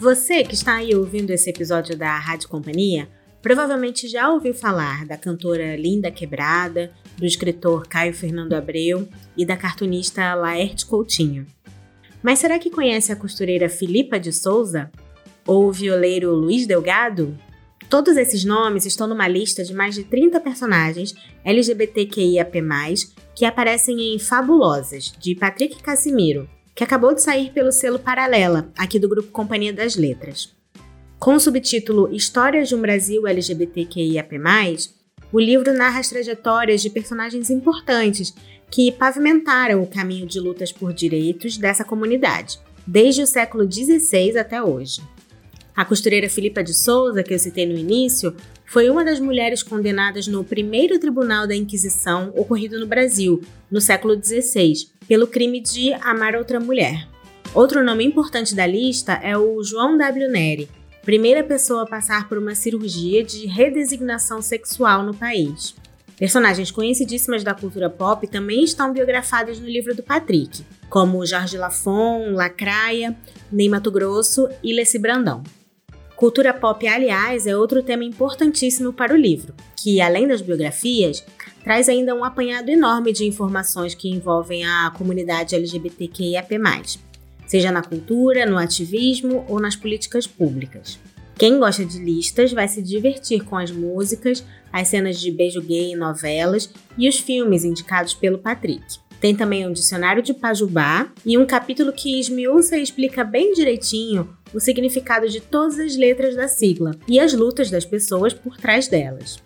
Você que está aí ouvindo esse episódio da Rádio Companhia, provavelmente já ouviu falar da cantora Linda Quebrada, do escritor Caio Fernando Abreu e da cartunista Laerte Coutinho. Mas será que conhece a costureira Filipa de Souza? Ou o violeiro Luiz Delgado? Todos esses nomes estão numa lista de mais de 30 personagens LGBTQIAP+, que aparecem em Fabulosas, de Patrick Casimiro, que acabou de sair pelo selo Paralela, aqui do grupo Companhia das Letras. Com o subtítulo Histórias de um Brasil LGBTQIAP+, o livro narra as trajetórias de personagens importantes que pavimentaram o caminho de lutas por direitos dessa comunidade, desde o século XVI até hoje. A costureira Filipa de Souza, que eu citei no início, foi uma das mulheres condenadas no primeiro tribunal da Inquisição ocorrido no Brasil, no século XVI, pelo crime de amar outra mulher. Outro nome importante da lista é o João W. Neri, primeira pessoa a passar por uma cirurgia de redesignação sexual no país. Personagens conhecidíssimas da cultura pop também estão biografadas no livro do Patrick, como Jorge Lafon, Lacraia, Ney Mato Grosso e Leci Brandão. Cultura pop, aliás, é outro tema importantíssimo para o livro, que, além das biografias, traz ainda um apanhado enorme de informações que envolvem a comunidade LGBTQIAP+, seja na cultura, no ativismo ou nas políticas públicas. Quem gosta de listas vai se divertir com as músicas, as cenas de beijo gay em novelas e os filmes indicados pelo Patrick. Tem também um dicionário de Pajubá e um capítulo que esmiuça e explica bem direitinho o significado de todas as letras da sigla e as lutas das pessoas por trás delas.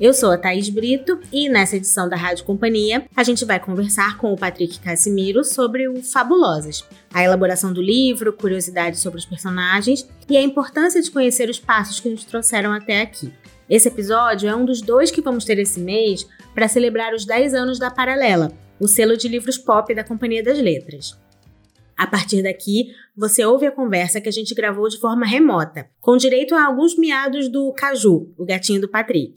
Eu sou a Thaís Brito e nessa edição da Rádio Companhia a gente vai conversar com o Patrick Casimiro sobre o Fabulosas, a elaboração do livro, curiosidades sobre os personagens e a importância de conhecer os passos que nos trouxeram até aqui. Esse episódio é um dos dois que vamos ter esse mês para celebrar os 10 anos da Paralela, o selo de livros pop da Companhia das Letras. A partir daqui, você ouve a conversa que a gente gravou de forma remota, com direito a alguns miados do Caju, o gatinho do Patrick.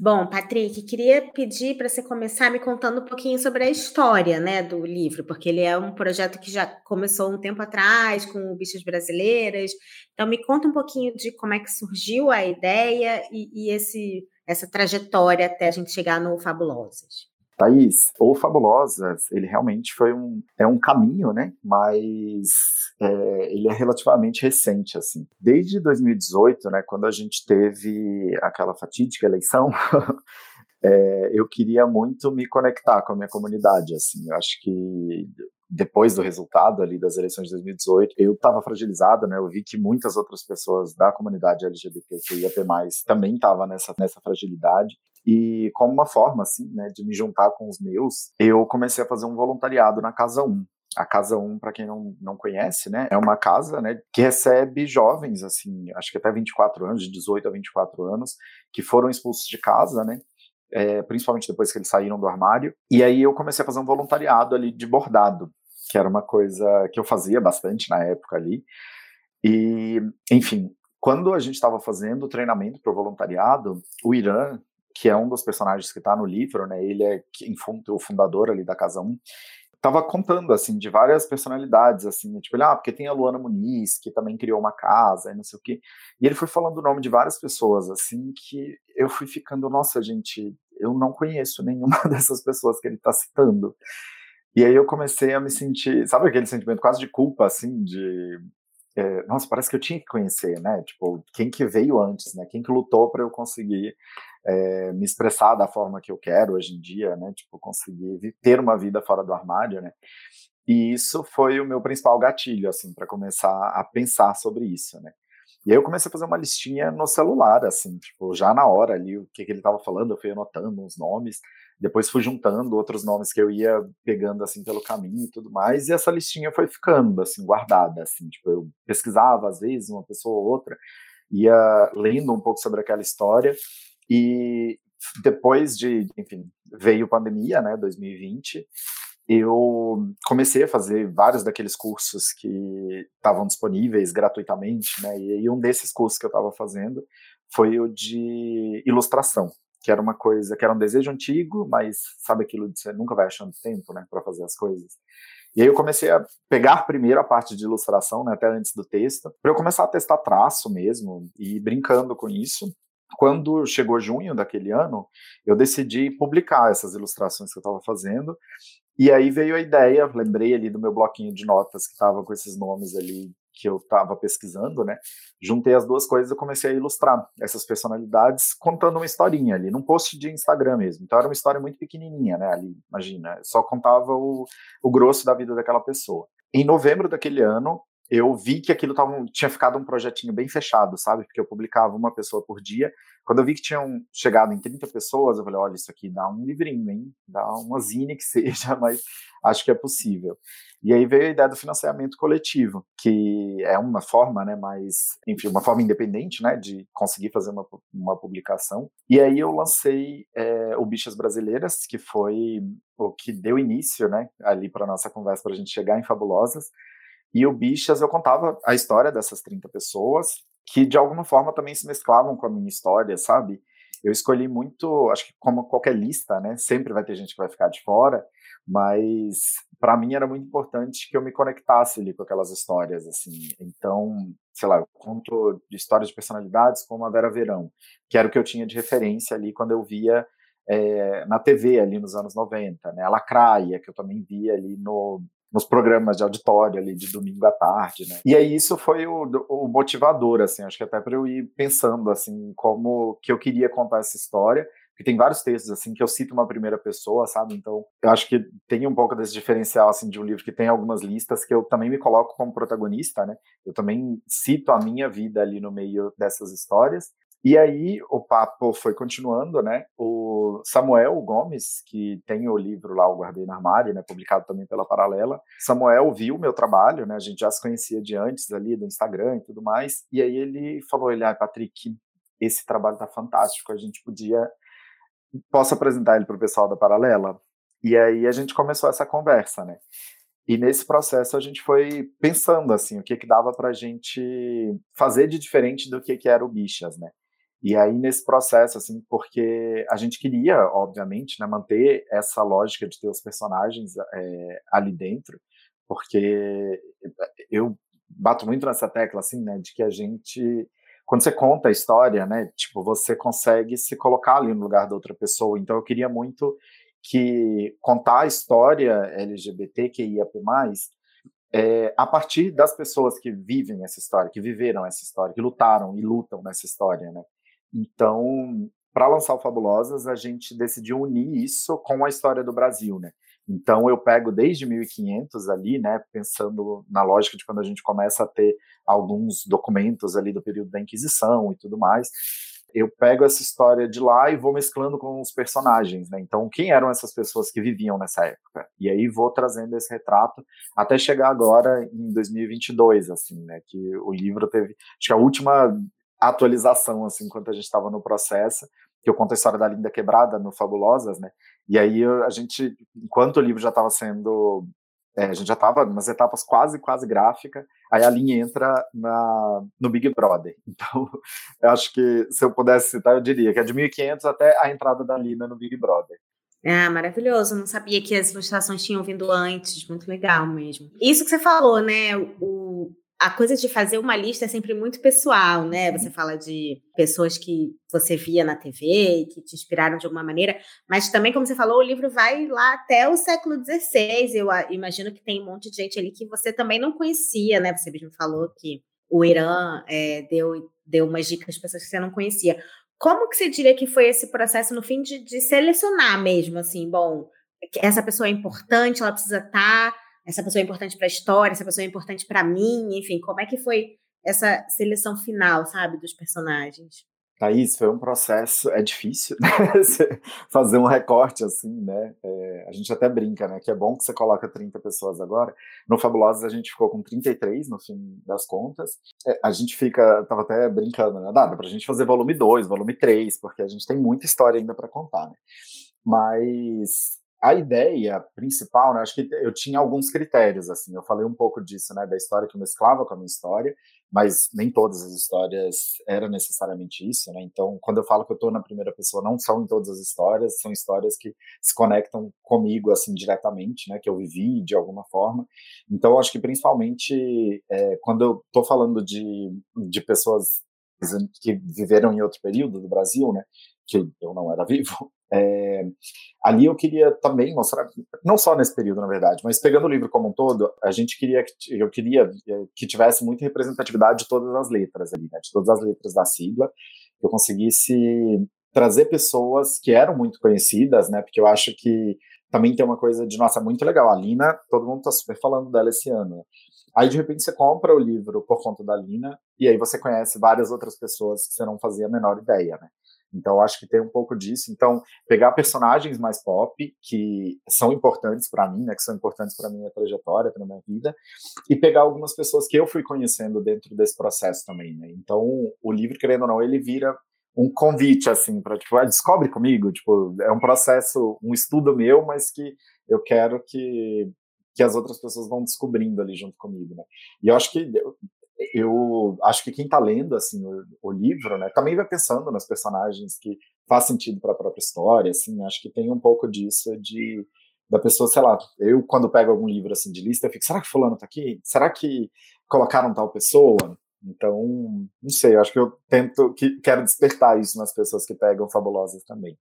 Bom, Patrick, queria pedir para você começar me contando um pouquinho sobre a história, né, do livro, porque ele é um projeto que já começou um tempo atrás com Bichas Brasileiras. Então, me conta um pouquinho de como é que surgiu a ideia e, e esse essa trajetória até a gente chegar no Fabulosas? Thaís, o Fabulosas, ele realmente foi um, é um caminho, né? Mas é, ele é relativamente recente, assim. Desde 2018, né, quando a gente teve aquela fatídica eleição, é, eu queria muito me conectar com a minha comunidade, assim. Eu acho que depois do resultado ali das eleições de 2018, eu estava fragilizado, né? Eu vi que muitas outras pessoas da comunidade LGBTQIAP+, também estavam nessa, nessa fragilidade. E como uma forma, assim, né, de me juntar com os meus, eu comecei a fazer um voluntariado na Casa 1. A Casa 1, para quem não, não conhece, né, é uma casa, né, que recebe jovens, assim, acho que até 24 anos, de 18 a 24 anos, que foram expulsos de casa, né, é, principalmente depois que eles saíram do armário. E aí eu comecei a fazer um voluntariado ali de bordado que era uma coisa que eu fazia bastante na época ali. E, enfim, quando a gente estava fazendo o treinamento para o voluntariado, o Irã, que é um dos personagens que está no livro, né, ele é o fundador ali da Casa 1, estava contando, assim, de várias personalidades, assim, tipo, ele, ah, porque tem a Luana Muniz, que também criou uma casa, e não sei o quê, e ele foi falando o nome de várias pessoas, assim, que eu fui ficando, nossa, gente, eu não conheço nenhuma dessas pessoas que ele está citando, e aí eu comecei a me sentir, sabe aquele sentimento quase de culpa, assim, de é, nossa, parece que eu tinha que conhecer, né? Tipo, quem que veio antes, né? Quem que lutou para eu conseguir é, me expressar da forma que eu quero hoje em dia, né? Tipo, conseguir ter uma vida fora do armário, né? E isso foi o meu principal gatilho, assim, para começar a pensar sobre isso, né? E aí eu comecei a fazer uma listinha no celular, assim, tipo, já na hora ali, o que, que ele estava falando, eu fui anotando uns nomes, depois fui juntando outros nomes que eu ia pegando, assim, pelo caminho e tudo mais, e essa listinha foi ficando, assim, guardada, assim, tipo, eu pesquisava, às vezes, uma pessoa ou outra, ia lendo um pouco sobre aquela história, e depois de, enfim, veio pandemia, né, 2020, eu comecei a fazer vários daqueles cursos que estavam disponíveis gratuitamente, né? E aí um desses cursos que eu estava fazendo foi o de ilustração, que era uma coisa que era um desejo antigo, mas sabe aquilo de você nunca vai achando tempo, né, para fazer as coisas. E aí eu comecei a pegar primeiro a parte de ilustração, né, até antes do texto, para eu começar a testar traço mesmo e brincando com isso. Quando chegou junho daquele ano, eu decidi publicar essas ilustrações que eu estava fazendo. E aí veio a ideia, lembrei ali do meu bloquinho de notas que estava com esses nomes ali que eu estava pesquisando, né? Juntei as duas coisas e comecei a ilustrar essas personalidades contando uma historinha ali, num post de Instagram mesmo. Então era uma história muito pequenininha, né? Ali, imagina, só contava o, o grosso da vida daquela pessoa. Em novembro daquele ano, eu vi que aquilo tava, tinha ficado um projetinho bem fechado, sabe? Porque eu publicava uma pessoa por dia. Quando eu vi que tinham chegado em 30 pessoas, eu falei, olha, isso aqui dá um livrinho, hein? Dá uma zine que seja, mas acho que é possível. E aí veio a ideia do financiamento coletivo, que é uma forma, né, mais, enfim, uma forma independente, né, de conseguir fazer uma, uma publicação. E aí eu lancei é, o Bichas Brasileiras, que foi o que deu início, né, ali para nossa conversa, para a gente chegar em Fabulosas. E o Bichas, eu contava a história dessas 30 pessoas, que de alguma forma também se mesclavam com a minha história, sabe? Eu escolhi muito, acho que como qualquer lista, né, sempre vai ter gente que vai ficar de fora, mas para mim era muito importante que eu me conectasse ali com aquelas histórias, assim. Então, sei lá, eu conto de histórias de personalidades como a Vera Verão, que era o que eu tinha de referência ali quando eu via é, na TV ali nos anos 90, né? A Lacraia, que eu também via ali no, nos programas de auditório ali de domingo à tarde, né? E aí isso foi o, o motivador, assim, acho que até para eu ir pensando, assim, como que eu queria contar essa história porque tem vários textos assim que eu cito uma primeira pessoa, sabe? Então, eu acho que tem um pouco desse diferencial assim de um livro que tem algumas listas que eu também me coloco como protagonista, né? Eu também cito a minha vida ali no meio dessas histórias. E aí o papo foi continuando, né? O Samuel Gomes, que tem o livro lá, o Guardei no Armário, né? Publicado também pela Paralela. Samuel viu meu trabalho, né? A gente já se conhecia de antes ali do Instagram e tudo mais. E aí ele falou, ele, ah, Patrick, esse trabalho tá fantástico, a gente podia posso apresentar ele para o pessoal da Paralela? E aí a gente começou essa conversa, né? E nesse processo a gente foi pensando assim, o que que dava para a gente fazer de diferente do que que era o Bichas, né? E aí nesse processo assim, porque a gente queria, obviamente, né, manter essa lógica de ter os personagens é, ali dentro, porque eu bato muito nessa tecla assim, né, de que a gente quando você conta a história, né, tipo, você consegue se colocar ali no lugar da outra pessoa. Então eu queria muito que contar a história LGBTQIAP+, é, a partir das pessoas que vivem essa história, que viveram essa história, que lutaram e lutam nessa história, né? Então, para lançar o Fabulosas, a gente decidiu unir isso com a história do Brasil, né? Então eu pego desde 1500 ali, né, pensando na lógica de quando a gente começa a ter alguns documentos ali do período da Inquisição e tudo mais, eu pego essa história de lá e vou mesclando com os personagens, né? Então, quem eram essas pessoas que viviam nessa época? E aí vou trazendo esse retrato até chegar agora em 2022, assim, né? Que o livro teve, acho que a última atualização, assim, enquanto a gente estava no processo, que eu conto a história da Linda Quebrada no Fabulosas, né? E aí a gente, enquanto o livro já estava sendo, é, a gente já estava nas etapas quase, quase gráfica, aí a linha entra na, no Big Brother. Então, eu acho que se eu pudesse citar, eu diria que é de 1500 até a entrada da Lina no Big Brother. Ah, maravilhoso. não sabia que as ilustrações tinham vindo antes. Muito legal mesmo. Isso que você falou, né? O, a coisa de fazer uma lista é sempre muito pessoal, né? Você fala de pessoas que você via na TV e que te inspiraram de alguma maneira, mas também, como você falou, o livro vai lá até o século XVI. Eu imagino que tem um monte de gente ali que você também não conhecia, né? Você mesmo falou que o Irã é, deu, deu umas dicas para pessoas que você não conhecia. Como que você diria que foi esse processo, no fim, de, de selecionar mesmo, assim, bom, essa pessoa é importante, ela precisa estar... Essa pessoa é importante para a história, essa pessoa é importante para mim, enfim, como é que foi essa seleção final, sabe, dos personagens? Thaís, foi um processo, é difícil né? fazer um recorte assim, né? É, a gente até brinca, né? Que é bom que você coloca 30 pessoas agora. No Fabulosas a gente ficou com 33 no fim das contas. É, a gente fica, tava até brincando, né? Dá, dá pra gente fazer volume 2, volume 3, porque a gente tem muita história ainda para contar, né? Mas a ideia principal, né, acho que eu tinha alguns critérios, assim, eu falei um pouco disso, né, da história que mesclava com a minha história, mas nem todas as histórias era necessariamente isso, né, então quando eu falo que eu estou na primeira pessoa, não são em todas as histórias, são histórias que se conectam comigo, assim, diretamente, né, que eu vivi de alguma forma, então acho que principalmente é, quando eu estou falando de, de pessoas que viveram em outro período do Brasil, né, que eu não era vivo, é, ali eu queria também mostrar, não só nesse período, na verdade, mas pegando o livro como um todo, a gente queria, eu queria é, que tivesse muita representatividade de todas as letras ali, né, de todas as letras da sigla, que eu conseguisse trazer pessoas que eram muito conhecidas, né, porque eu acho que também tem uma coisa de, nossa, muito legal, a Lina, todo mundo tá super falando dela esse ano, né? Aí, de repente, você compra o livro por conta da Lina, e aí você conhece várias outras pessoas que você não fazia a menor ideia, né? Então, acho que tem um pouco disso. Então, pegar personagens mais pop, que são importantes para mim, né, que são importantes para minha trajetória, para minha vida, e pegar algumas pessoas que eu fui conhecendo dentro desse processo também, né? Então, o livro, querendo ou não, ele vira um convite, assim, para, tipo, ah, descobre comigo, tipo, é um processo, um estudo meu, mas que eu quero que que as outras pessoas vão descobrindo ali junto comigo, né? E eu acho que eu acho que quem está lendo assim o, o, livro, né, também vai pensando nas personagens que faz sentido para a própria história, assim, acho que tem um pouco disso de da pessoa, sei lá, eu quando pego algum livro assim de lista, eu fico, será que fulano está aqui? Será que colocaram tal pessoa? Então, não sei, acho que eu tento que quero despertar isso nas pessoas que pegam fabulosas também.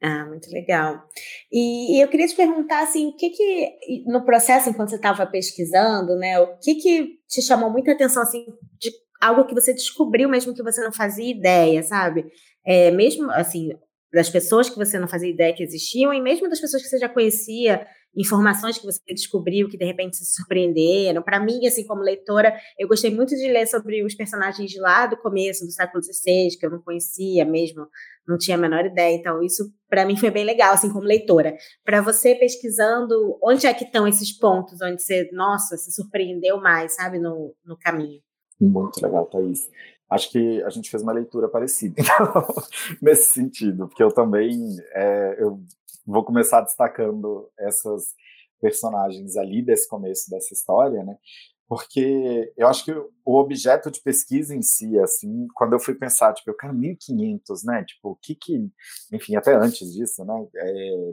Ah, muito legal. E, e, eu queria te perguntar, assim, o que que, no processo, enquanto você estava pesquisando, né, o que que te chamou muita atenção, assim, de algo que você descobriu mesmo que você não fazia ideia, sabe? É, mesmo, assim, das pessoas que você não fazia ideia que existiam e mesmo das pessoas que você já conhecia, informações que você descobriu que de repente se surpreenderam. Para mim, assim como leitora, eu gostei muito de ler sobre os personagens de lá do começo do século XVI, que eu não conhecia mesmo, não tinha a menor ideia. Então, isso para mim foi bem legal, assim como leitora. Para você pesquisando, onde é que estão esses pontos onde você, nossa, se surpreendeu mais, sabe, no, no caminho? Muito legal, Thaís acho que a gente fez uma leitura parecida então, nesse sentido, porque eu também é, eu vou começar destacando essas personagens ali desse começo dessa história, né? Porque eu acho que o objeto de pesquisa em si, assim, quando eu fui pensar, tipo, eu quero 1500, né? Tipo, o que que, enfim, até antes disso, né? É,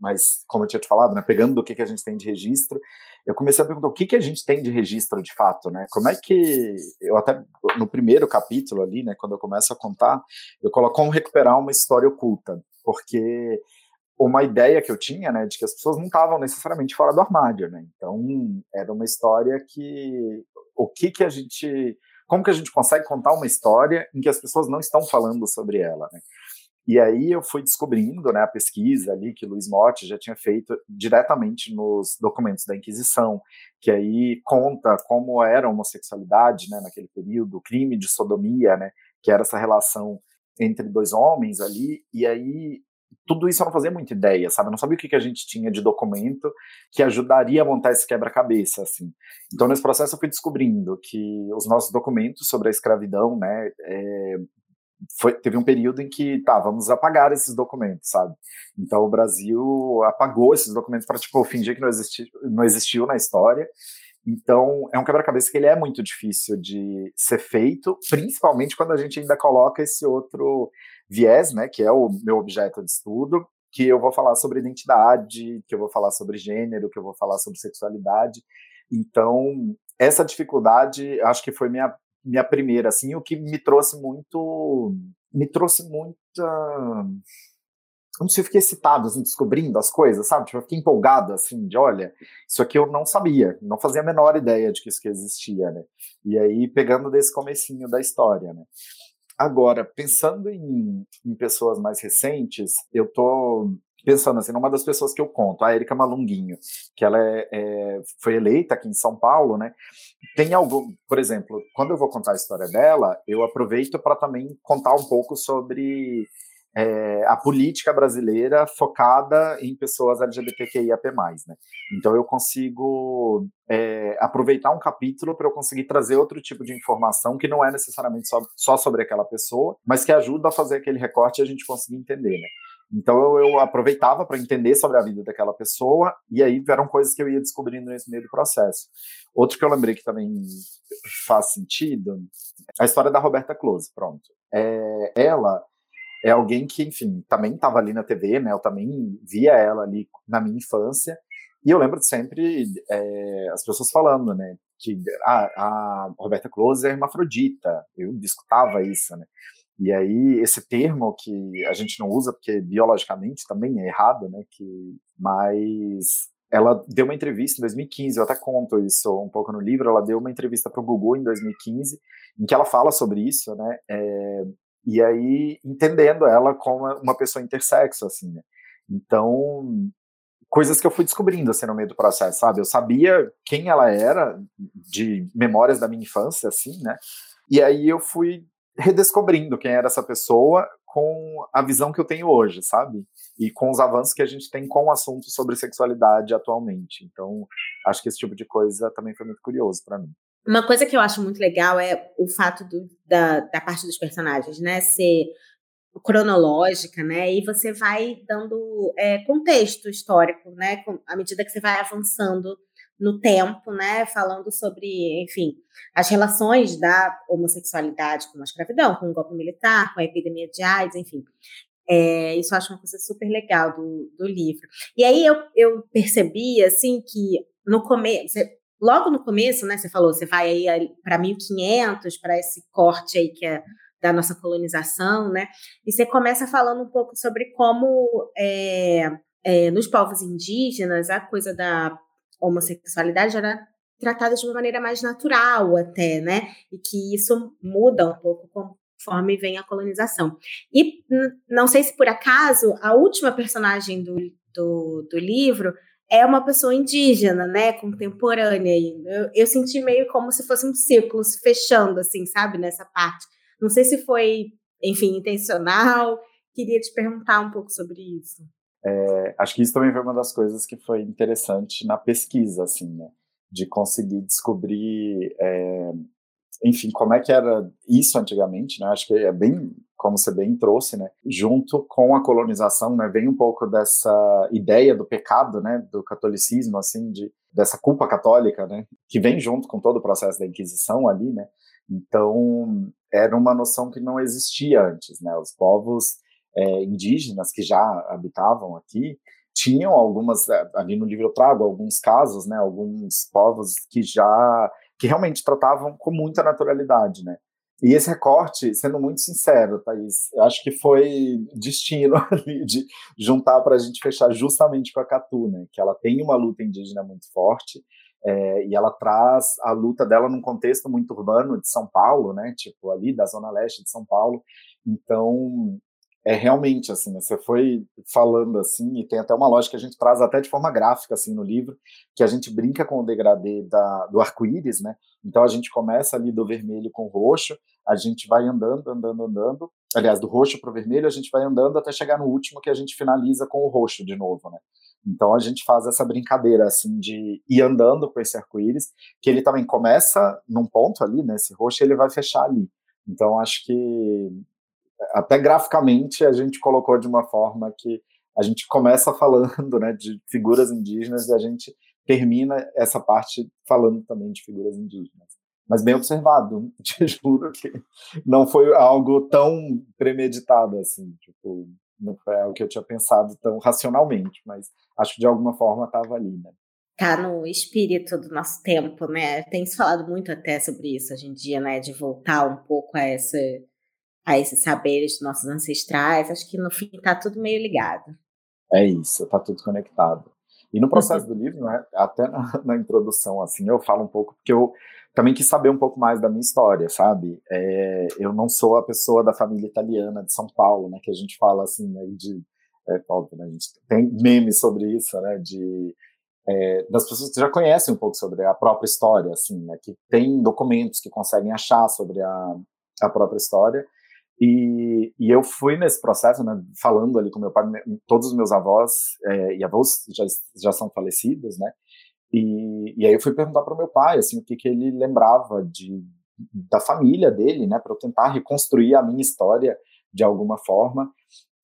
mas como eu tinha te falado, né, pegando do que, que a gente tem de registro, eu comecei a perguntar o que, que a gente tem de registro de fato, né? Como é que eu até no primeiro capítulo ali, né, quando eu começo a contar, eu coloco como recuperar uma história oculta, porque uma ideia que eu tinha, né, de que as pessoas não estavam necessariamente fora do armário, né? Então, era uma história que o que que a gente como que a gente consegue contar uma história em que as pessoas não estão falando sobre ela, né? E aí eu fui descobrindo, né, a pesquisa ali que Luiz Motti já tinha feito diretamente nos documentos da Inquisição, que aí conta como era a homossexualidade, né, naquele período, o crime de sodomia, né, que era essa relação entre dois homens ali, e aí tudo isso eu não fazia muita ideia, sabe? Eu não sabia o que, que a gente tinha de documento que ajudaria a montar esse quebra-cabeça, assim. Então, nesse processo, eu fui descobrindo que os nossos documentos sobre a escravidão, né, é, foi, teve um período em que, tá, vamos apagar esses documentos, sabe? Então o Brasil apagou esses documentos para, tipo, fingir que não, existi, não existiu na história. Então é um quebra-cabeça que ele é muito difícil de ser feito, principalmente quando a gente ainda coloca esse outro viés, né, que é o meu objeto de estudo, que eu vou falar sobre identidade, que eu vou falar sobre gênero, que eu vou falar sobre sexualidade. Então, essa dificuldade, acho que foi minha minha primeira, assim, o que me trouxe muito, me trouxe muita, não sei, eu fiquei excitado, assim, descobrindo as coisas, sabe? Tipo, eu fiquei empolgado, assim, de, olha, isso aqui eu não sabia, não fazia a menor ideia de que isso que existia, né? E aí, pegando desse comecinho da história, né? Agora, pensando em, em pessoas mais recentes, eu tô pensando assim, numa das pessoas que eu conto, a Erika Malunguinho, que ela é, é, foi eleita aqui em São Paulo, né? Tem algo, por exemplo, quando eu vou contar a história dela, eu aproveito para também contar um pouco sobre é, a política brasileira focada em pessoas LGBTQIAP+, né? Então eu consigo é, aproveitar um capítulo para eu conseguir trazer outro tipo de informação que não é necessariamente só, só sobre aquela pessoa, mas que ajuda a fazer aquele recorte e a gente conseguir entender, né? Então eu, eu aproveitava para entender sobre a vida daquela pessoa e aí eram coisas que eu ia descobrindo nesse meio do processo. Outro que eu lembrei que também faz sentido, a história da Roberta Close, pronto. É, ela é alguém que, enfim, também estava ali na TV, né? Eu também via ela ali na minha infância e eu lembro de sempre é, as pessoas falando, né? Que a, a Roberta Close é hermafrodita. Eu discutava isso, né? E aí, esse termo que a gente não usa, porque biologicamente também é errado, né? Que, mas ela deu uma entrevista em 2015, eu até conto isso um pouco no livro, ela deu uma entrevista para o Google em 2015, em que ela fala sobre isso, né? É, e aí, entendendo ela como uma pessoa intersexo, assim, né? Então, coisas que eu fui descobrindo, assim, no meio do processo, sabe? Eu sabia quem ela era, de memórias da minha infância, assim, né? E aí eu fui redescobrindo quem era essa pessoa com a visão que eu tenho hoje, sabe? E com os avanços que a gente tem com o assunto sobre sexualidade atualmente. Então, acho que esse tipo de coisa também foi muito curioso para mim. Uma coisa que eu acho muito legal é o fato do, da, da parte dos personagens, né? Ser cronológica, né? E você vai dando é, contexto histórico, né? À medida que você vai avançando no tempo, né, falando sobre, enfim, as relações da homossexualidade com a escravidão, com o golpe militar, com a epidemia de AIDS, enfim. É, isso eu acho uma coisa super legal do, do livro. E aí eu, eu percebi, assim, que no começo, logo no começo, né, você falou, você vai aí para 1500, para esse corte aí que é da nossa colonização, né, e você começa falando um pouco sobre como é, é, nos povos indígenas a coisa da homossexualidade era tratada de uma maneira mais natural até, né? E que isso muda um pouco conforme vem a colonização. E não sei se por acaso a última personagem do, do, do livro é uma pessoa indígena, né, contemporânea. Eu, eu senti meio como se fosse um círculo se fechando, assim, sabe, nessa parte. Não sei se foi, enfim, intencional. Queria te perguntar um pouco sobre isso. É, acho que isso também foi uma das coisas que foi interessante na pesquisa, assim, né? De conseguir descobrir, é, enfim, como é que era isso antigamente, né? Acho que é bem, como você bem trouxe, né? Junto com a colonização, né? Vem um pouco dessa ideia do pecado, né? Do catolicismo, assim, de dessa culpa católica, né? Que vem junto com todo o processo da Inquisição ali, né? Então, era uma noção que não existia antes, né? Os povos é, indígenas que já habitavam aqui tinham algumas é, ali no livro eu trago alguns casos né alguns povos que já que realmente tratavam com muita naturalidade né e esse recorte sendo muito sincero Thaís eu acho que foi destino ali de juntar para a gente fechar justamente com a Catu né que ela tem uma luta indígena muito forte é, e ela traz a luta dela num contexto muito urbano de São Paulo, né? Tipo ali da zona leste de São Paulo. Então é realmente assim, você foi falando assim, e tem até uma lógica que a gente traz até de forma gráfica assim no livro, que a gente brinca com o degradê da, do arco-íris, né? Então a gente começa ali do vermelho com o roxo, a gente vai andando, andando, andando, aliás, do roxo para o vermelho, a gente vai andando até chegar no último que a gente finaliza com o roxo de novo, né? Então a gente faz essa brincadeira assim de ir andando com esse arco-íris, que ele também começa num ponto ali, né, roxo, e ele vai fechar ali. Então acho que até graficamente a gente colocou de uma forma que a gente começa falando né, de figuras indígenas e a gente termina essa parte falando também de figuras indígenas. Mas bem observado, te juro que não foi algo tão premeditado assim, tipo, não foi algo que eu tinha pensado tão racionalmente, mas acho que de alguma forma estava ali, né? Tá no espírito do nosso tempo, né? Tem se falado muito até sobre isso hoje em dia, né? De voltar um pouco a essa a esses saberes dos nossos ancestrais. Acho que no fim está tudo meio ligado. É isso, está tudo conectado. E no processo do livro, né, até na, na, introdução, assim, eu falo um pouco, porque eu também quis saber um pouco mais da minha história, sabe? É, eu não sou a pessoa da família italiana de São Paulo, né, que a gente fala assim, né, de, é, óbvio, né, a gente tem memes sobre isso, né, de, é, das pessoas que já conhecem um pouco sobre a própria história, assim, né, que tem documentos que conseguem achar sobre a, a própria história, e, e, eu fui nesse processo, né, falando ali com meu pai, todos os meus avós é, e avós já, já são falecidos, né, e, e aí eu fui perguntar para o meu pai, assim, o que, que ele lembrava de, da família dele, né, para eu tentar reconstruir a minha história de alguma forma,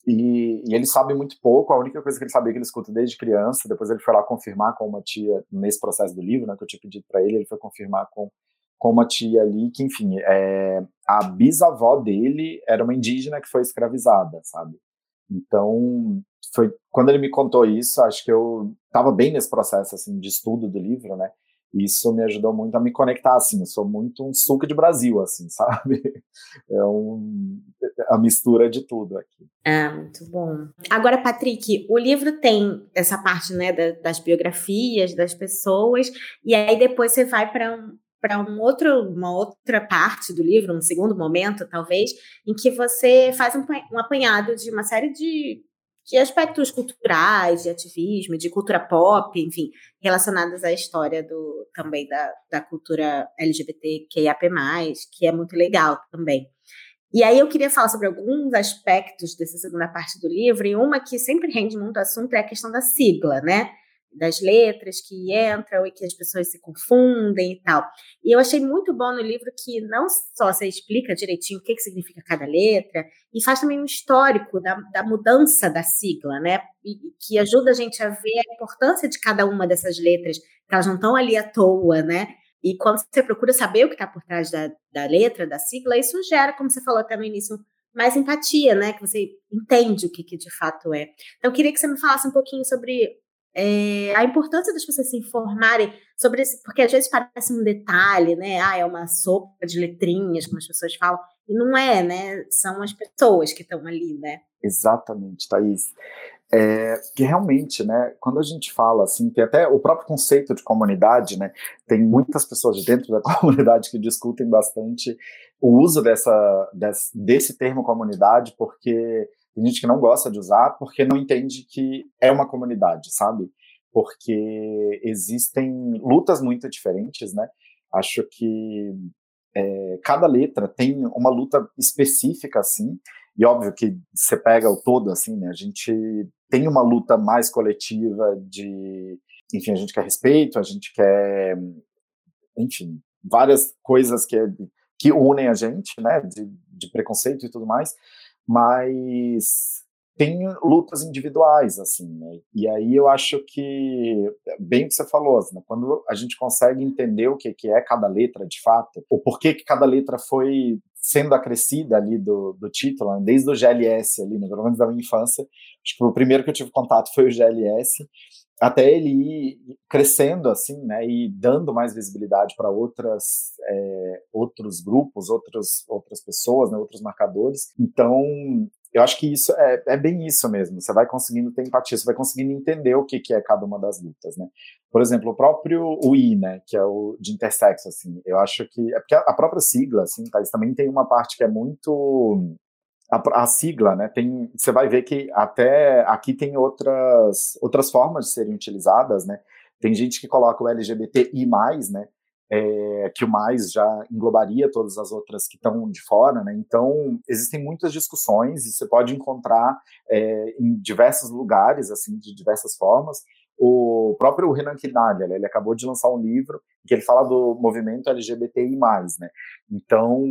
e, e, ele sabe muito pouco, a única coisa que ele sabia que ele escuta desde criança, depois ele foi lá confirmar com uma tia, nesse processo do livro, né, que eu tinha pedido para ele, ele foi confirmar com, com uma tia ali, que enfim, é, a bisavó dele era uma indígena que foi escravizada, sabe? Então, foi quando ele me contou isso, acho que eu estava bem nesse processo assim de estudo do livro, né? isso me ajudou muito a me conectar, assim, eu sou muito um suco de Brasil, assim, sabe? É um, a mistura de tudo aqui. Ah, muito bom. Agora, Patrick, o livro tem essa parte, né, das biografias das pessoas, e aí depois você vai para um, para um outro, uma outra parte do livro, um segundo momento, talvez, em que você faz um, um apanhado de uma série de de aspectos culturais, de ativismo, de cultura pop, enfim, relacionadas à história do também da, da cultura LGBTQIAP+, que é muito legal também. E aí eu queria falar sobre alguns aspectos dessa segunda parte do livro, e uma que sempre rende muito assunto é a questão da sigla, né? Das letras que entram e que as pessoas se confundem e tal. E eu achei muito bom no livro que não só você explica direitinho o que, que significa cada letra, e faz também um histórico da, da mudança da sigla, né? E, que ajuda a gente a ver a importância de cada uma dessas letras, que elas não estão ali à toa, né? E quando você procura saber o que está por trás da, da letra, da sigla, isso gera, como você falou até no início, mais empatia, né? Que você entende o que, que de fato é. Então, eu queria que você me falasse um pouquinho sobre é, a importância das pessoas se informarem sobre isso, porque às vezes parece um detalhe, né? Ah, é uma sopa de letrinhas, como as pessoas falam, e não é, né? São as pessoas que estão ali, né? Exatamente, Thaís. É, que realmente, né, quando a gente fala assim, tem até o próprio conceito de comunidade, né, tem muitas pessoas dentro da comunidade que discutem bastante o uso dessa, desse, desse termo comunidade, porque tem gente que não gosta de usar porque não entende que é uma comunidade, sabe? Porque existem lutas muito diferentes, né? Acho que é, cada letra tem uma luta específica, assim, e óbvio que você pega o todo, assim, né? A gente tem uma luta mais coletiva de, enfim, a gente quer respeito, a gente quer, enfim, várias coisas que, que unem a gente, né? De, de preconceito e tudo mais, mas tem lutas individuais, assim, né? E aí eu acho que, bem o que você falou, né? quando a gente consegue entender o que, que é cada letra de fato, o porquê que cada letra foi sendo acrescida ali do, do título, né? desde o GLS ali, né? pelo menos da minha infância, acho que o primeiro que eu tive contato foi o GLS, até ele ir crescendo assim, né, e dando mais visibilidade para outras é, outros grupos, outros, outras pessoas, né, outros marcadores. Então, eu acho que isso é, é bem isso mesmo. Você vai conseguindo ter empatia, você vai conseguindo entender o que, que é cada uma das lutas, né? Por exemplo, o próprio o I, né, que é o de intersexo, assim, eu acho que é porque a própria sigla, assim, tá, também tem uma parte que é muito a, a, sigla, né? Tem, você vai ver que até aqui tem outras outras formas de serem utilizadas, né? Tem gente que coloca o LGBTI+, né? É, que o mais já englobaria todas as outras que estão de fora, né? Então existem muitas discussões e você pode encontrar é, em diversos lugares, assim, de diversas formas. O próprio Renan Quinalha, ele acabou de lançar um livro que ele fala do movimento LGBTI+, né? Então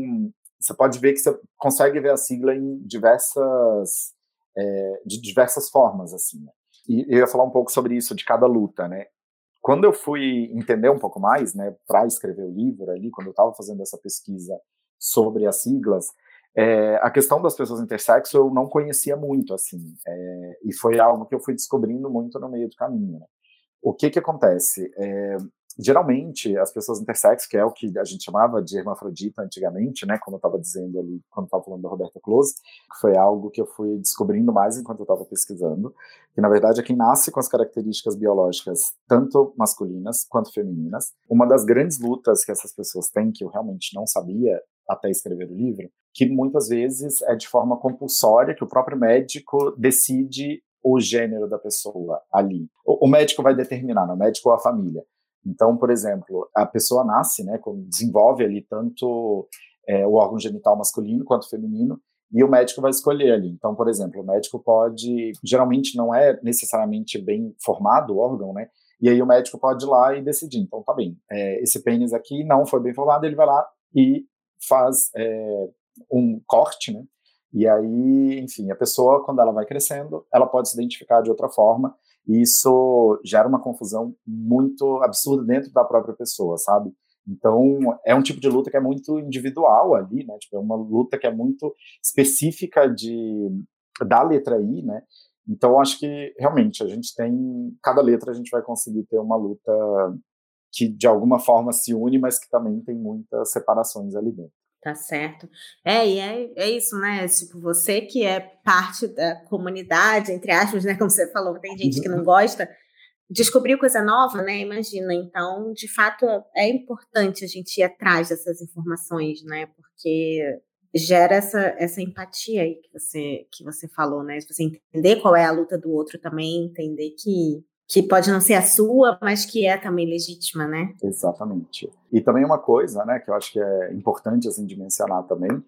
você pode ver que você consegue ver a sigla em diversas, é, de diversas formas, assim. Né? E eu ia falar um pouco sobre isso, de cada luta, né? Quando eu fui entender um pouco mais, né, para escrever o livro ali, quando eu estava fazendo essa pesquisa sobre as siglas, é, a questão das pessoas intersexo eu não conhecia muito, assim, é, e foi algo que eu fui descobrindo muito no meio do caminho. Né? O que que acontece? É, geralmente as pessoas intersexo, que é o que a gente chamava de hermafrodita antigamente, né, como eu estava dizendo ali, quando estava falando da Roberta Close, foi algo que eu fui descobrindo mais enquanto eu estava pesquisando, que na verdade é quem nasce com as características biológicas tanto masculinas quanto femininas. Uma das grandes lutas que essas pessoas têm, que eu realmente não sabia até escrever o livro, que muitas vezes é de forma compulsória, que o próprio médico decide o gênero da pessoa ali. O, médico vai determinar, não, o médico ou a família. Então, por exemplo, a pessoa nasce, né, desenvolve ali tanto é, o órgão genital masculino quanto feminino, e o médico vai escolher ali. Então, por exemplo, o médico pode, geralmente não é necessariamente bem formado o órgão, né? E aí o médico pode ir lá e decidir. Então, tá bem, é, esse pênis aqui não foi bem formado, ele vai lá e faz é, um corte, né? E aí, enfim, a pessoa, quando ela vai crescendo, ela pode se identificar de outra forma, e isso gera uma confusão muito absurda dentro da própria pessoa, sabe? Então, é um tipo de luta que é muito individual ali, né? Tipo, é uma luta que é muito específica de, da letra I, né? Então, acho que realmente a gente tem, cada letra a gente vai conseguir ter uma luta que de alguma forma se une, mas que também tem muitas separações ali dentro. Tá certo. É, e é, é isso, né? Tipo, você que é parte da comunidade, entre aspas, né? Como você falou, tem gente que não uhum. gosta, descobriu coisa nova, né? Imagina. Então, de fato, é importante a gente ir atrás dessas informações, né? Porque gera essa, essa empatia aí que você, que você falou, né? Você entender qual é a luta do outro também, entender que que pode não ser a sua, mas que é também legítima, né? Exatamente. E também uma coisa, né, que eu acho que é importante assim de mencionar também,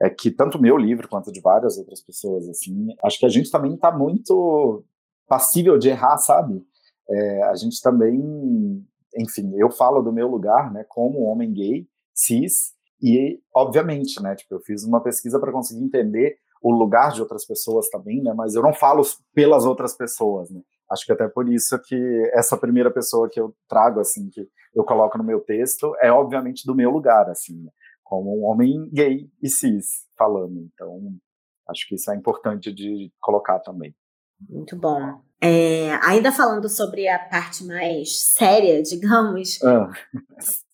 é que tanto meu livro quanto de várias outras pessoas assim, acho que a gente também está muito passível de errar, sabe? É, a gente também, enfim, eu falo do meu lugar, né, como homem gay, cis, e obviamente, né, tipo, eu fiz uma pesquisa para conseguir entender o lugar de outras pessoas também, né, mas eu não falo pelas outras pessoas, né? Acho que até por isso que essa primeira pessoa que eu trago, assim, que eu coloco no meu texto, é obviamente do meu lugar, assim, né? como um homem gay e cis falando. Então, acho que isso é importante de colocar também. Muito bom. É, ainda falando sobre a parte mais séria, digamos, ah.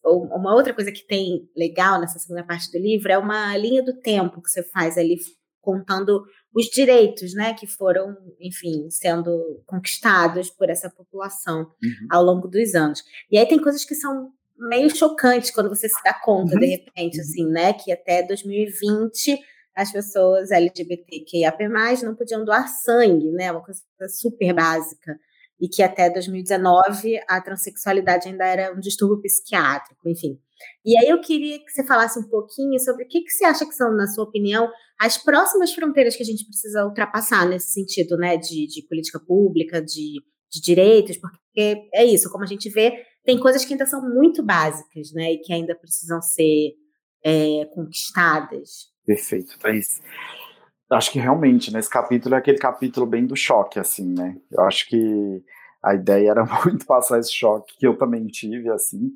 uma outra coisa que tem legal nessa segunda parte do livro é uma linha do tempo que você faz ali contando os direitos, né, que foram, enfim, sendo conquistados por essa população uhum. ao longo dos anos. E aí tem coisas que são meio chocantes quando você se dá conta, uhum. de repente, assim, né, que até 2020 as pessoas LGBTQIAP+, não podiam doar sangue, né, uma coisa super básica e que até 2019 a transexualidade ainda era um distúrbio psiquiátrico, enfim. E aí eu queria que você falasse um pouquinho sobre o que, que você acha que são, na sua opinião, as próximas fronteiras que a gente precisa ultrapassar nesse sentido, né, de, de política pública, de, de direitos, porque é isso, como a gente vê, tem coisas que ainda são muito básicas, né, e que ainda precisam ser é, conquistadas. Perfeito, Thaís. Acho que realmente, nesse capítulo é aquele capítulo bem do choque, assim, né? Eu acho que a ideia era muito passar esse choque que eu também tive, assim,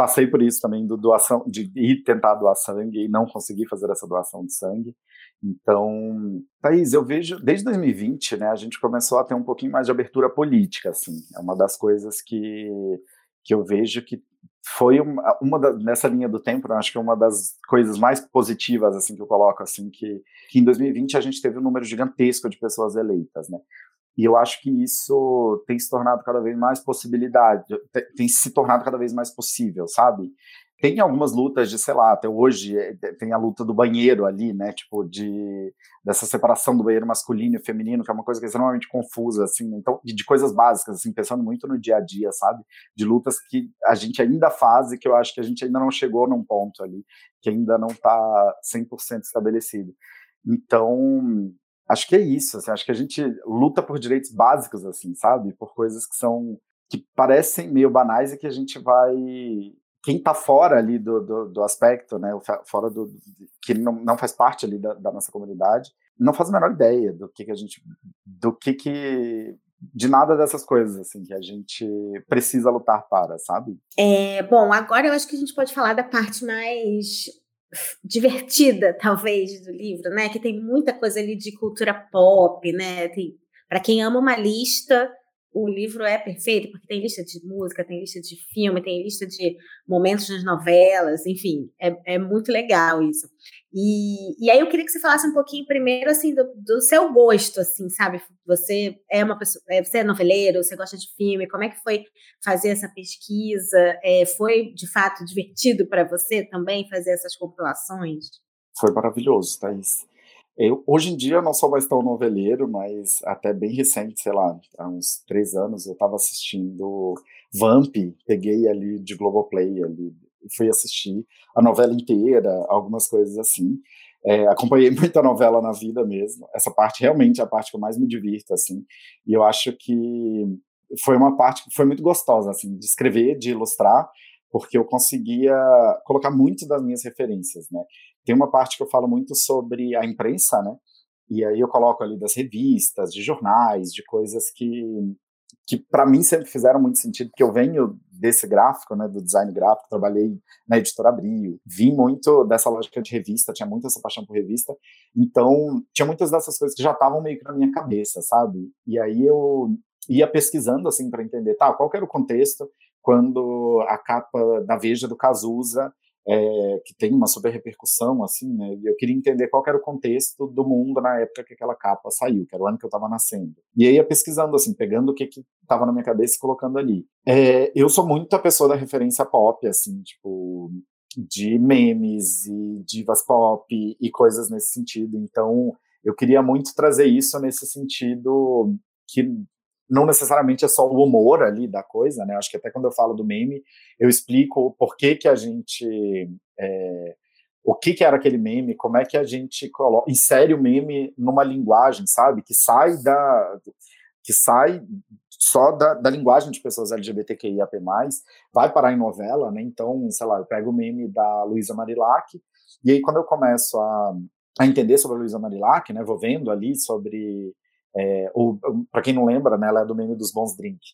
passei por isso também do doação de ir tentar doar sangue e não conseguir fazer essa doação de sangue. Então, Thaís, eu vejo desde 2020, né, a gente começou a ter um pouquinho mais de abertura política, assim. É uma das coisas que que eu vejo que foi uma, uma da, nessa linha do tempo, né, acho que é uma das coisas mais positivas assim que eu coloco assim que, que em 2020 a gente teve um número gigantesco de pessoas eleitas, né? E eu acho que isso tem se tornado cada vez mais possibilidade, tem se tornado cada vez mais possível, sabe? Tem algumas lutas de, sei lá, até hoje é, tem a luta do banheiro ali, né? Tipo, de dessa separação do banheiro masculino e feminino, que é uma coisa que é extremamente confusa, assim, então, de, coisas básicas, assim, pensando muito no dia a dia, sabe? De lutas que a gente ainda faz e que eu acho que a gente ainda não chegou num ponto ali, que ainda não está 100% estabelecido. Então, acho que é isso, assim, acho que a gente luta por direitos básicos, assim, sabe? Por coisas que são que parecem meio banais e que a gente vai quem está fora ali do, do, do, aspecto, né, fora do que não, não faz parte ali da, da, nossa comunidade, não faz a menor ideia do que, que a gente, do que que de nada dessas coisas assim que a gente precisa lutar para, sabe? É, bom, agora eu acho que a gente pode falar da parte mais divertida, talvez, do livro, né? Que tem muita coisa ali de cultura pop, né? Para quem ama uma lista o livro é perfeito, porque tem lista de música, tem lista de filme, tem lista de momentos nas novelas, enfim, é, é muito legal isso. E, e aí eu queria que você falasse um pouquinho primeiro, assim, do, do seu gosto, assim, sabe? Você é uma pessoa, é, você é noveleiro, você gosta de filme, como é que foi fazer essa pesquisa? É, foi, de fato, divertido para você também fazer essas compilações? Foi maravilhoso, Thaís. Eu, hoje em dia não sou mais tão noveleiro, mas até bem recente, sei lá, há uns três anos, eu estava assistindo Vamp, peguei ali de Globoplay ali, fui assistir a novela inteira, algumas coisas assim. É, acompanhei muita novela na vida mesmo. Essa parte realmente é a parte que eu mais me divirto, assim. E eu acho que foi uma parte que foi muito gostosa, assim, de escrever, de ilustrar, porque eu conseguia colocar muito das minhas referências, né? Tem uma parte que eu falo muito sobre a imprensa, né? E aí eu coloco ali das revistas, de jornais, de coisas que, que para mim sempre fizeram muito sentido, porque eu venho desse gráfico, né, do design gráfico, trabalhei na editora Abril, vi muito dessa lógica de revista, tinha muito essa paixão por revista, então tinha muitas dessas coisas que já estavam meio que na minha cabeça, sabe? E aí eu ia pesquisando assim para entender, tá, qual era o contexto quando a capa da Veja do Cazuza é, que tem uma super repercussão, assim, né? E eu queria entender qual era o contexto do mundo na época que aquela capa saiu, que era o ano que eu estava nascendo. E aí ia pesquisando, assim, pegando o que que estava na minha cabeça e colocando ali. É, eu sou muito a pessoa da referência pop, assim, tipo, de memes e divas pop e coisas nesse sentido. Então, eu queria muito trazer isso nesse sentido que não necessariamente é só o humor ali da coisa, né? Acho que até quando eu falo do meme, eu explico por que que a gente é, o que que era aquele meme, como é que a gente coloca, insere o meme numa linguagem, sabe? Que sai da que sai só da, da linguagem de pessoas LGBTQIAP+, vai parar em novela, né? Então, sei lá, eu pego o meme da Luísa Marilac, e aí quando eu começo a, a entender sobre a Luísa Marilac, né, vou vendo ali sobre é, para quem não lembra, né, ela é do meme dos bons drinks.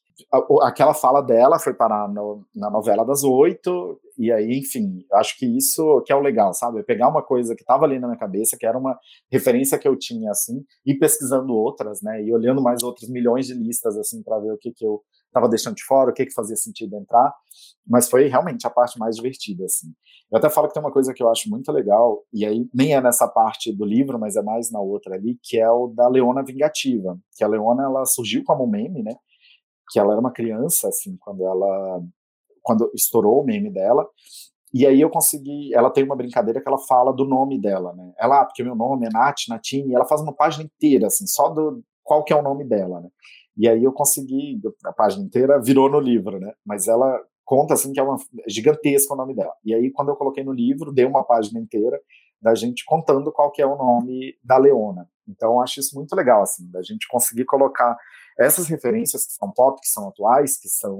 Aquela fala dela foi parar no, na novela das oito, e aí, enfim, acho que isso que é o legal, sabe? É pegar uma coisa que estava ali na minha cabeça, que era uma referência que eu tinha, assim, e pesquisando outras, né, e olhando mais outros milhões de listas, assim, para ver o que, que eu estava deixando de fora, o que, que fazia sentido entrar, mas foi realmente a parte mais divertida, assim. Eu até falo que tem uma coisa que eu acho muito legal, e aí nem é nessa parte do livro, mas é mais na outra ali, que é o da Leona Vingativa, que a Leona, ela surgiu como meme, né, que ela era uma criança, assim, quando ela, quando estourou o meme dela, e aí eu consegui, ela tem uma brincadeira que ela fala do nome dela, né, ela, ah, porque meu nome é Nath, Natine, ela faz uma página inteira, assim, só do qual que é o nome dela, né, e aí eu consegui, a página inteira virou no livro, né? Mas ela conta assim que é uma gigantesca o nome dela. E aí quando eu coloquei no livro, dei uma página inteira da gente contando qual que é o nome da Leona. Então eu acho isso muito legal assim, da gente conseguir colocar essas referências que são pop, que são atuais, que são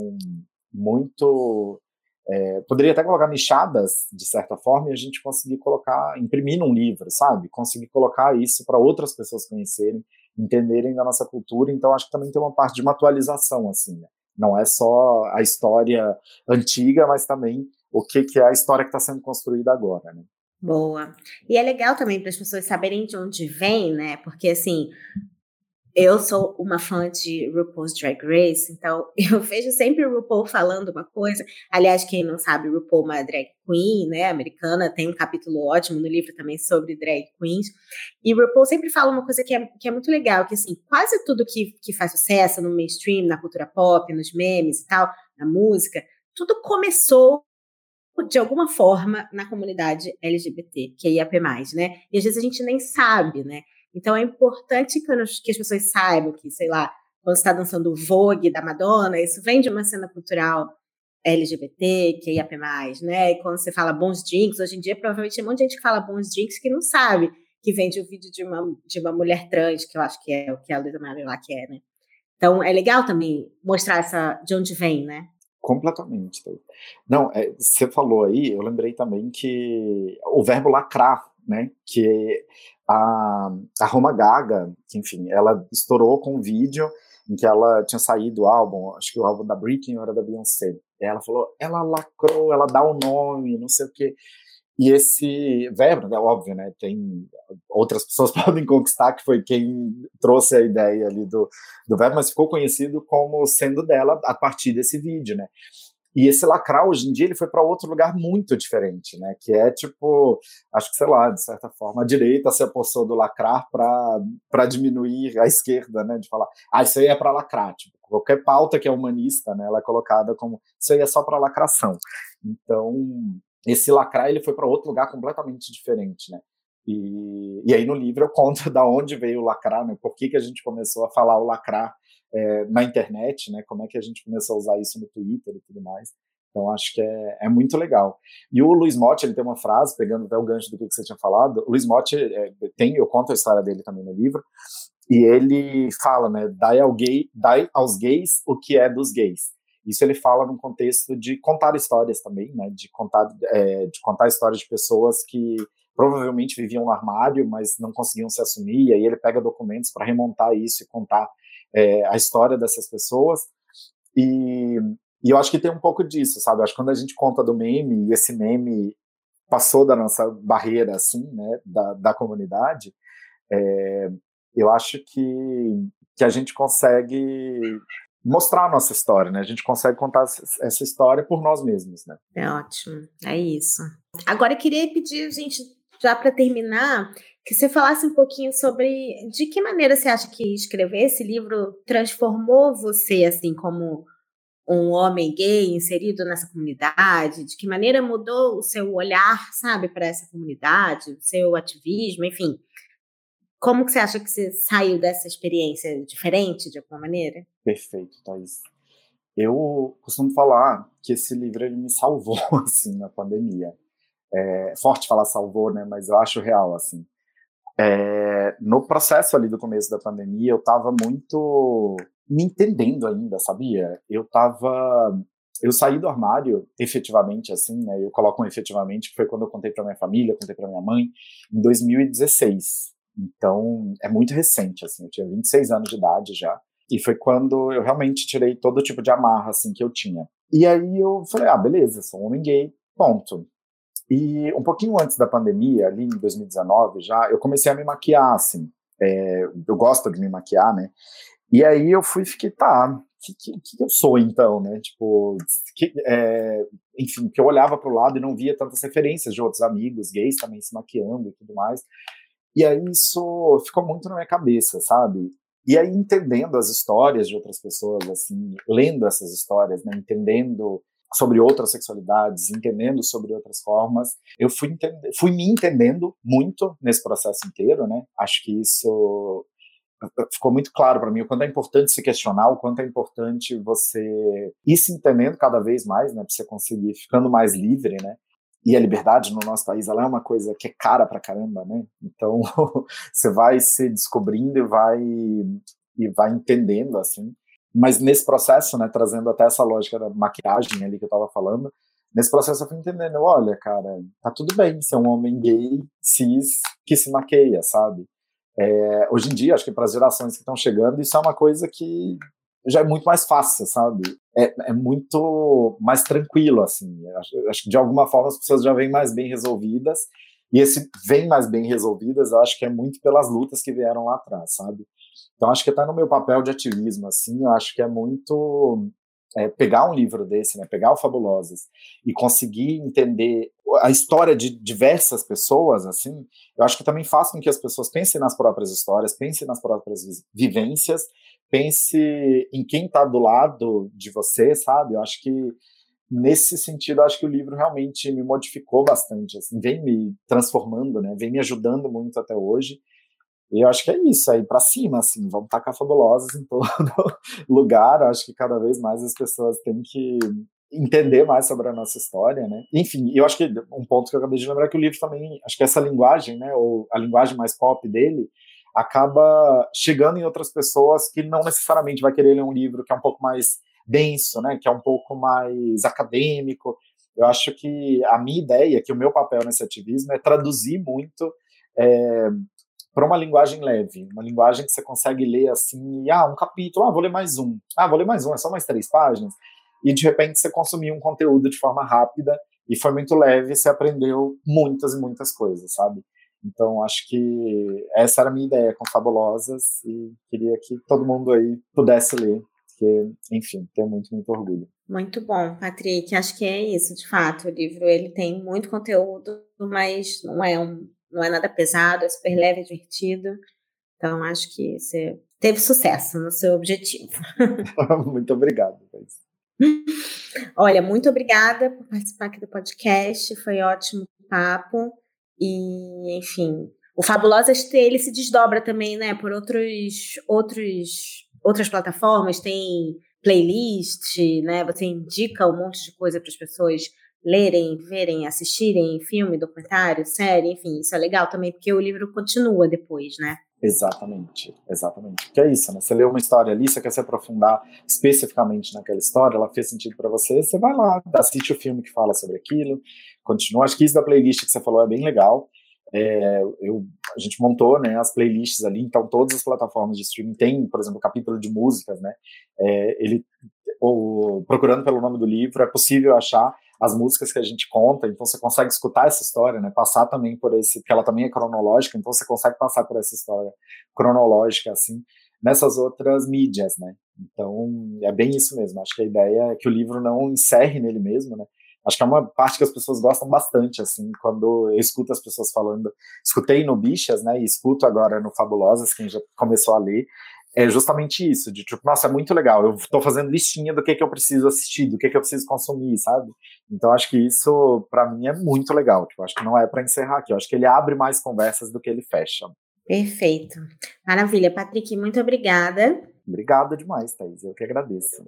muito é, poderia até colocar nichadas de certa forma e a gente conseguir colocar, imprimir num livro, sabe? Conseguir colocar isso para outras pessoas conhecerem, entenderem da nossa cultura. Então acho que também tem uma parte de uma atualização assim. Né? Não é só a história antiga, mas também o que, que é a história que está sendo construída agora, né? Boa. E é legal também para as pessoas saberem de onde vem, né? Porque assim, eu sou uma fã de RuPaul's Drag Race, então eu vejo sempre o RuPaul falando uma coisa. Aliás, quem não sabe, RuPaul é uma drag queen, né, americana, tem um capítulo ótimo no livro também sobre drag queens. E RuPaul sempre fala uma coisa que é, que é muito legal, que assim, quase tudo que, que faz sucesso no mainstream, na cultura pop, nos memes e tal, na música, tudo começou de alguma forma na comunidade LGBT, que é IAP+, né? E às vezes a gente nem sabe, né? Então é importante que, as pessoas saibam que, sei lá, quando está dançando o Vogue da Madonna, isso vem de uma cena cultural LGBT, que é IAP+, né? E quando você fala bons drinks, hoje em dia provavelmente tem um monte de gente que fala bons drinks que não sabe que vem de um vídeo de uma, de uma mulher trans, que eu acho que é o que a Luísa Maria lá quer, né? Então é legal também mostrar essa de onde vem, né? Completamente. Não, é, você falou aí, eu lembrei também que o verbo lacrar, né? Que a, a Roma Gaga, que enfim, ela estourou com um vídeo em que ela tinha saído o álbum, acho que o álbum da Britney era da Beyoncé. Ela falou, ela lacrou, ela dá o um nome, não sei o quê. E esse verbo, é óbvio, né? Tem outras pessoas podem conquistar, que foi quem trouxe a ideia ali do, do verbo, mas ficou conhecido como sendo dela a partir desse vídeo, né? E esse lacrar, hoje em dia, ele foi para outro lugar muito diferente, né? Que é tipo, acho que, sei lá, de certa forma, a direita se apossou do lacrar para diminuir a esquerda, né? De falar, ah, isso aí é para lacrar. Tipo, qualquer pauta que é humanista, né? Ela é colocada como, isso aí é só para lacração. Então, esse lacrar, ele foi para outro lugar completamente diferente, né? E, e aí no livro eu conto da onde veio o lacrar, né? Por que, que a gente começou a falar o lacrar é, na internet, né? Como é que a gente começou a usar isso no Twitter e tudo mais. Então acho que é, é muito legal. E o Luiz Motti ele tem uma frase pegando até o gancho do que você tinha falado. O Luiz Motti é, tem, eu conto a história dele também no livro. E ele fala, né? Dai, ao gay, dai aos gays o que é dos gays. Isso ele fala num contexto de contar histórias também, né? De contar, é, de contar histórias de pessoas que provavelmente viviam no armário, mas não conseguiam se assumir, e aí ele pega documentos para remontar isso e contar é, a história dessas pessoas. E, e, eu acho que tem um pouco disso, sabe? Eu acho que quando a gente conta do meme, e esse meme passou da nossa barreira, assim, né, da, da comunidade, é, eu acho que, que a gente consegue mostrar a nossa história, né? A gente consegue contar essa história por nós mesmos, né? É ótimo, é isso. Agora eu queria pedir, gente, já para terminar, que você falasse um pouquinho sobre de que maneira você acha que escrever esse livro transformou você, assim, como um homem gay inserido nessa comunidade, de que maneira mudou o seu olhar, sabe, para essa comunidade, o seu ativismo, enfim. Como que você acha que você saiu dessa experiência diferente, de alguma maneira? Perfeito, Thais. Eu costumo falar que esse livro ele me salvou, assim, na pandemia. É forte falar salvou, né? Mas eu acho real, assim. É, no processo ali do começo da pandemia, eu estava muito me entendendo ainda, sabia? Eu estava eu saí do armário, efetivamente, assim, né? Eu coloco um efetivamente, que foi quando eu contei para minha família, contei para minha mãe, em 2016. Então, é muito recente, assim. Eu tinha 26 anos de idade já. E foi quando eu realmente tirei todo tipo de amarra, assim, que eu tinha. E aí eu falei, ah, beleza, sou um homem gay, ponto. E um pouquinho antes da pandemia, ali em 2019 já, eu comecei a me maquiar, assim. É, eu gosto de me maquiar, né? E aí eu fui fiquei, tá, que, que, que, eu sou então, né? Tipo, que, é, enfim, que eu olhava para o lado e não via tantas referências de outros amigos gays também se maquiando e tudo mais. E aí isso ficou muito na minha cabeça, sabe? E aí entendendo as histórias de outras pessoas, assim, lendo essas histórias, né? Entendendo sobre outras sexualidades, entendendo sobre outras formas. Eu fui, fui me entendendo muito nesse processo inteiro, né? Acho que isso ficou muito claro para mim o quanto é importante se questionar, o quanto é importante você ir se entendendo cada vez mais, né? Para você conseguir ficando mais livre, né? E a liberdade no nosso país, ela é uma coisa que é cara pra caramba, né? Então, você vai se descobrindo e vai e vai entendendo assim mas nesse processo, né, trazendo até essa lógica da maquiagem ali que eu tava falando, nesse processo eu fui entendendo, olha, cara, tá tudo bem ser um homem gay, cis, que se maqueia, sabe? É, hoje em dia, acho que para as gerações que estão chegando, isso é uma coisa que já é muito mais fácil, sabe? É, é muito mais tranquilo, assim. Acho, acho, que de alguma forma as pessoas já vêm mais bem resolvidas, e esse vem mais bem resolvidas, eu acho que é muito pelas lutas que vieram lá atrás, sabe? Então, acho que está no meu papel de ativismo, assim, eu acho que é muito é, pegar um livro desse, né, pegar o Fabulosas e conseguir entender a história de diversas pessoas, assim, eu acho que também faz com que as pessoas pensem nas próprias histórias, pensem nas próprias vivências, pense em quem está do lado de você, sabe? Eu acho que nesse sentido, acho que o livro realmente me modificou bastante, assim, vem me transformando, né? Vem me ajudando muito até hoje. E eu acho que é isso, aí para cima, assim, vamos tacar fabulosas em todo lugar. Eu acho que cada vez mais as pessoas têm que entender mais sobre a nossa história, né? Enfim, eu acho que um ponto que eu acabei de lembrar é que o livro também, acho que essa linguagem, né, ou a linguagem mais pop dele, acaba chegando em outras pessoas que não necessariamente vai querer ler um livro que é um pouco mais denso, né, que é um pouco mais acadêmico. Eu acho que a minha ideia, que o meu papel nesse ativismo é traduzir muito é, para uma linguagem leve, uma linguagem que você consegue ler assim, ah, um capítulo, ah, vou ler mais um, ah, vou ler mais um, é só mais três páginas, e de repente você consumiu um conteúdo de forma rápida e foi muito leve, você aprendeu muitas e muitas coisas, sabe? Então, acho que essa era a minha ideia com Fabulosas e queria que todo mundo aí pudesse ler, porque, enfim, tenho muito, muito orgulho. Muito bom, Patrick. Acho que é isso, de fato. O livro ele tem muito conteúdo, mas não é um não é nada pesado, é super leve e divertido. Então, acho que você teve sucesso no seu objetivo. muito obrigado. Olha, muito obrigada por participar aqui do podcast. Foi ótimo o papo. E, enfim, o Fabulosas ele se desdobra também, né, por outros, outros, outras plataformas. Tem playlist, né? Você indica um monte de coisa para as pessoas lerem, verem, assistirem filme, documentário, série, enfim, isso é legal também, porque o livro continua depois, né? Exatamente, exatamente. Porque é isso, né? Você lê uma história ali, você quer se aprofundar especificamente naquela história, ela fez sentido para você, você vai lá, assiste o filme que fala sobre aquilo, continua. Acho que isso da playlist que você falou é bem legal. É, eu, a gente montou né, as playlists ali, então todas as plataformas de streaming têm, por exemplo, um capítulo de músicas, né? É, ele, ou, procurando pelo nome do livro, é possível achar as músicas que a gente conta, então você consegue escutar essa história, né? Passar também por esse, porque ela também é cronológica, então você consegue passar por essa história cronológica, assim, nessas outras mídias, né? Então, é bem isso mesmo. Acho que a ideia é que o livro não encerre nele mesmo, né? Acho que é uma parte que as pessoas gostam bastante, assim, quando eu escuto as pessoas falando. Escutei no Bichas, né? E escuto agora no Fabulosas, quem já começou a ler. É justamente isso, de tipo, nossa, é muito legal. Eu tô fazendo listinha do que, que eu preciso assistir, do que, que eu preciso consumir, sabe? Então, acho que isso, para mim, é muito legal. Tipo, acho que não é para encerrar aqui. Eu acho que ele abre mais conversas do que ele fecha. Perfeito. Maravilha. Patrick, muito obrigada. Obrigado demais, Thaís. Eu que agradeço.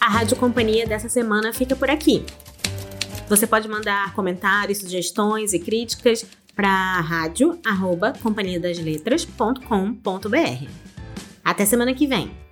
A Rádio Companhia dessa semana fica por aqui. Você pode mandar comentários, sugestões e críticas para rádio@companhiadasletras.com.br. Até semana que vem.